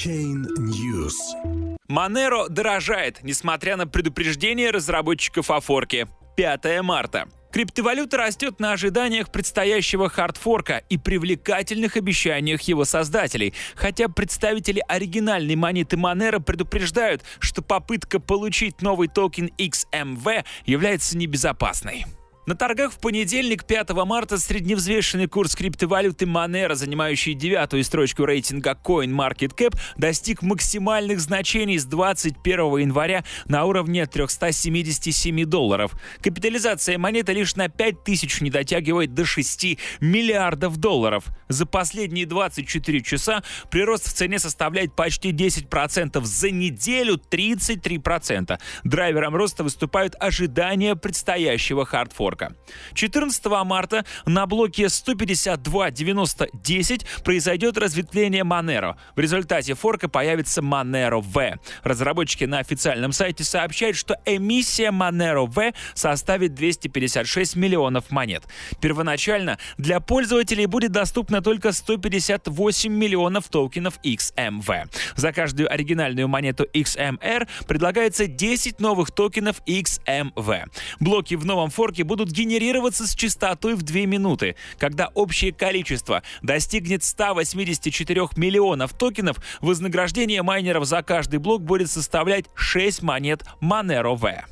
Chain News. Monero дорожает, несмотря на предупреждение разработчиков о форке. 5 марта. Криптовалюта растет на ожиданиях предстоящего хардфорка и привлекательных обещаниях его создателей, хотя представители оригинальной монеты Monero предупреждают, что попытка получить новый токен XMV является небезопасной. На торгах в понедельник, 5 марта, средневзвешенный курс криптовалюты Monero, занимающий девятую строчку рейтинга CoinMarketCap, достиг максимальных значений с 21 января на уровне 377 долларов. Капитализация монеты лишь на 5 тысяч не дотягивает до 6 миллиардов долларов. За последние 24 часа прирост в цене составляет почти 10%, за неделю 33%. Драйвером роста выступают ожидания предстоящего хардфорка блока. 14 марта на блоке 152.90.10 произойдет разветвление Monero. В результате форка появится Monero V. Разработчики на официальном сайте сообщают, что эмиссия Monero V составит 256 миллионов монет. Первоначально для пользователей будет доступно только 158 миллионов токенов XMV. За каждую оригинальную монету XMR предлагается 10 новых токенов XMV. Блоки в новом форке будут генерироваться с частотой в 2 минуты. Когда общее количество достигнет 184 миллионов токенов, вознаграждение майнеров за каждый блок будет составлять 6 монет Monero V.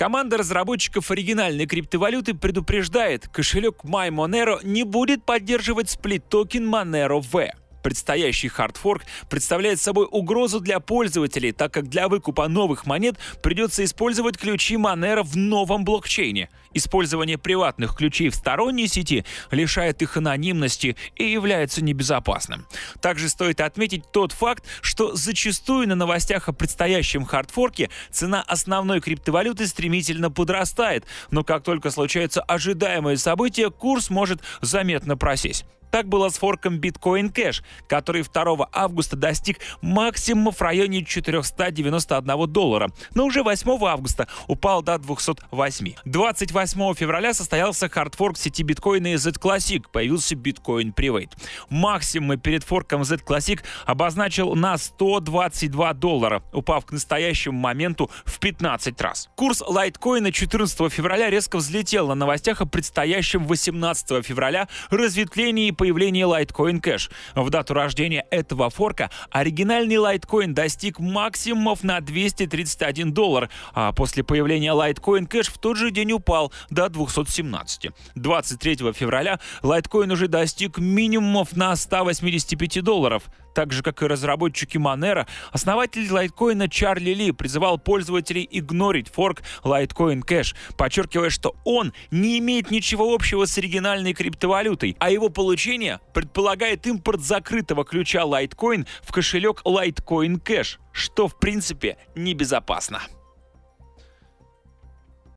Команда разработчиков оригинальной криптовалюты предупреждает, кошелек MyMonero не будет поддерживать сплит-токен MoneroV. Предстоящий хардфорк представляет собой угрозу для пользователей, так как для выкупа новых монет придется использовать ключи Monero в новом блокчейне. Использование приватных ключей в сторонней сети лишает их анонимности и является небезопасным. Также стоит отметить тот факт, что зачастую на новостях о предстоящем хардфорке цена основной криптовалюты стремительно подрастает, но как только случаются ожидаемые события, курс может заметно просесть. Так было с форком Bitcoin Cash, который 2 августа достиг максимума в районе 491 доллара, но уже 8 августа упал до 208. 28 февраля состоялся хардфорк сети биткоина Z Classic, появился Bitcoin Private. Максимум перед форком Z Classic обозначил на 122 доллара, упав к настоящему моменту в 15 раз. Курс лайткоина 14 февраля резко взлетел на новостях о предстоящем 18 февраля разветвлении появления Litecoin Cash. В дату рождения этого форка оригинальный Litecoin достиг максимумов на 231 доллар, а после появления Litecoin Cash в тот же день упал до 217. 23 февраля Litecoin уже достиг минимумов на 185 долларов. Так же, как и разработчики Monero, основатель лайткоина Чарли Ли призывал пользователей игнорить форк Litecoin Cash, подчеркивая, что он не имеет ничего общего с оригинальной криптовалютой, а его получение предполагает импорт закрытого ключа Litecoin в кошелек Litecoin Cash, что в принципе небезопасно.